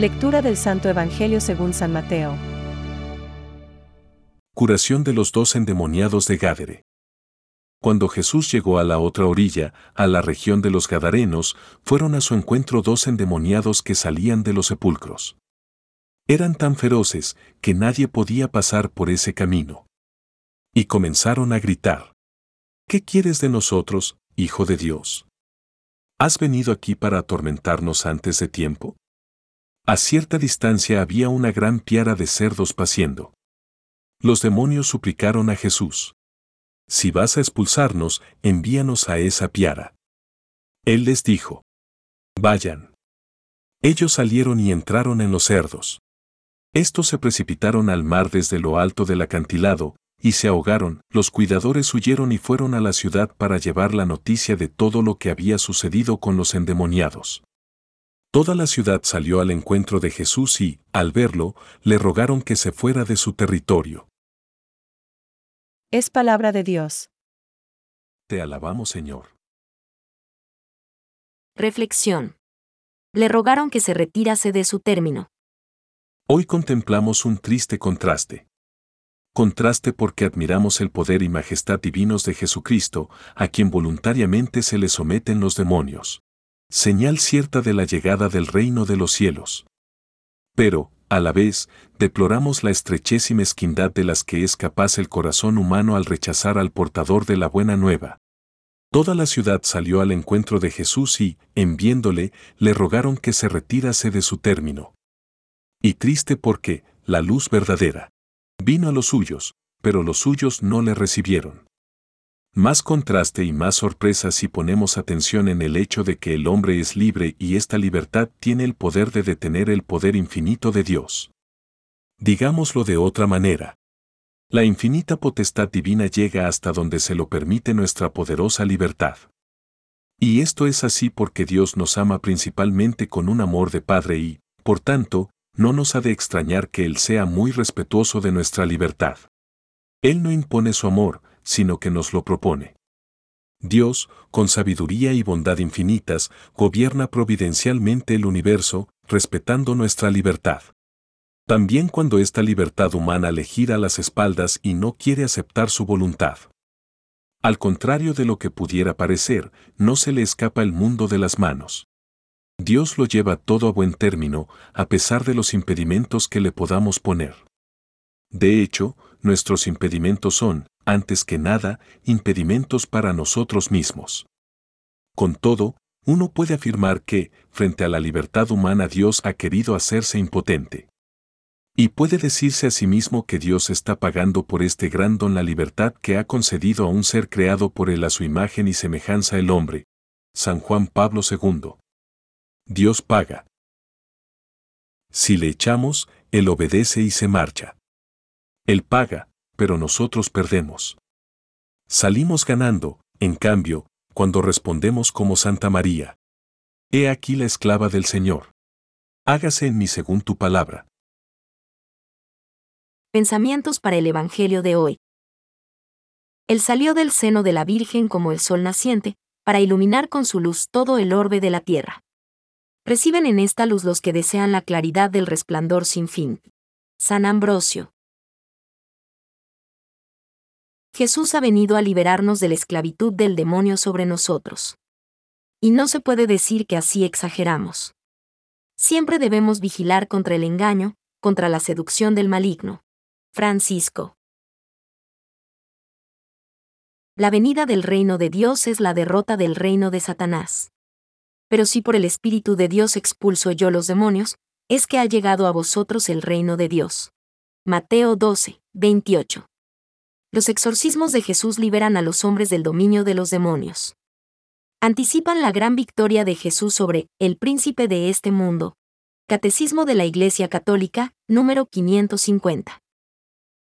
Lectura del Santo Evangelio según San Mateo. Curación de los dos endemoniados de Gádere. Cuando Jesús llegó a la otra orilla, a la región de los Gadarenos, fueron a su encuentro dos endemoniados que salían de los sepulcros. Eran tan feroces que nadie podía pasar por ese camino. Y comenzaron a gritar. ¿Qué quieres de nosotros, Hijo de Dios? ¿Has venido aquí para atormentarnos antes de tiempo? A cierta distancia había una gran piara de cerdos paciendo. Los demonios suplicaron a Jesús. Si vas a expulsarnos, envíanos a esa piara. Él les dijo. Vayan. Ellos salieron y entraron en los cerdos. Estos se precipitaron al mar desde lo alto del acantilado, y se ahogaron, los cuidadores huyeron y fueron a la ciudad para llevar la noticia de todo lo que había sucedido con los endemoniados. Toda la ciudad salió al encuentro de Jesús y, al verlo, le rogaron que se fuera de su territorio. Es palabra de Dios. Te alabamos, Señor. Reflexión. Le rogaron que se retirase de su término. Hoy contemplamos un triste contraste. Contraste porque admiramos el poder y majestad divinos de Jesucristo, a quien voluntariamente se le someten los demonios. Señal cierta de la llegada del reino de los cielos. Pero, a la vez, deploramos la estrechez y mezquindad de las que es capaz el corazón humano al rechazar al portador de la buena nueva. Toda la ciudad salió al encuentro de Jesús y, en viéndole, le rogaron que se retirase de su término. Y triste porque, la luz verdadera, vino a los suyos, pero los suyos no le recibieron. Más contraste y más sorpresa si ponemos atención en el hecho de que el hombre es libre y esta libertad tiene el poder de detener el poder infinito de Dios. Digámoslo de otra manera. La infinita potestad divina llega hasta donde se lo permite nuestra poderosa libertad. Y esto es así porque Dios nos ama principalmente con un amor de Padre y, por tanto, no nos ha de extrañar que Él sea muy respetuoso de nuestra libertad. Él no impone su amor, sino que nos lo propone. Dios, con sabiduría y bondad infinitas, gobierna providencialmente el universo, respetando nuestra libertad. También cuando esta libertad humana le gira las espaldas y no quiere aceptar su voluntad. Al contrario de lo que pudiera parecer, no se le escapa el mundo de las manos. Dios lo lleva todo a buen término, a pesar de los impedimentos que le podamos poner. De hecho, nuestros impedimentos son, antes que nada, impedimentos para nosotros mismos. Con todo, uno puede afirmar que, frente a la libertad humana, Dios ha querido hacerse impotente. Y puede decirse a sí mismo que Dios está pagando por este gran don la libertad que ha concedido a un ser creado por él a su imagen y semejanza el hombre. San Juan Pablo II. Dios paga. Si le echamos, Él obedece y se marcha. Él paga, pero nosotros perdemos. Salimos ganando, en cambio, cuando respondemos como Santa María. He aquí la esclava del Señor. Hágase en mí según tu palabra. Pensamientos para el Evangelio de hoy. Él salió del seno de la Virgen como el sol naciente, para iluminar con su luz todo el orbe de la tierra. Reciben en esta luz los que desean la claridad del resplandor sin fin. San Ambrosio. Jesús ha venido a liberarnos de la esclavitud del demonio sobre nosotros. Y no se puede decir que así exageramos. Siempre debemos vigilar contra el engaño, contra la seducción del maligno. Francisco. La venida del reino de Dios es la derrota del reino de Satanás. Pero si por el Espíritu de Dios expulso yo los demonios, es que ha llegado a vosotros el reino de Dios. Mateo 12, 28. Los exorcismos de Jesús liberan a los hombres del dominio de los demonios. Anticipan la gran victoria de Jesús sobre el príncipe de este mundo. Catecismo de la Iglesia Católica, número 550.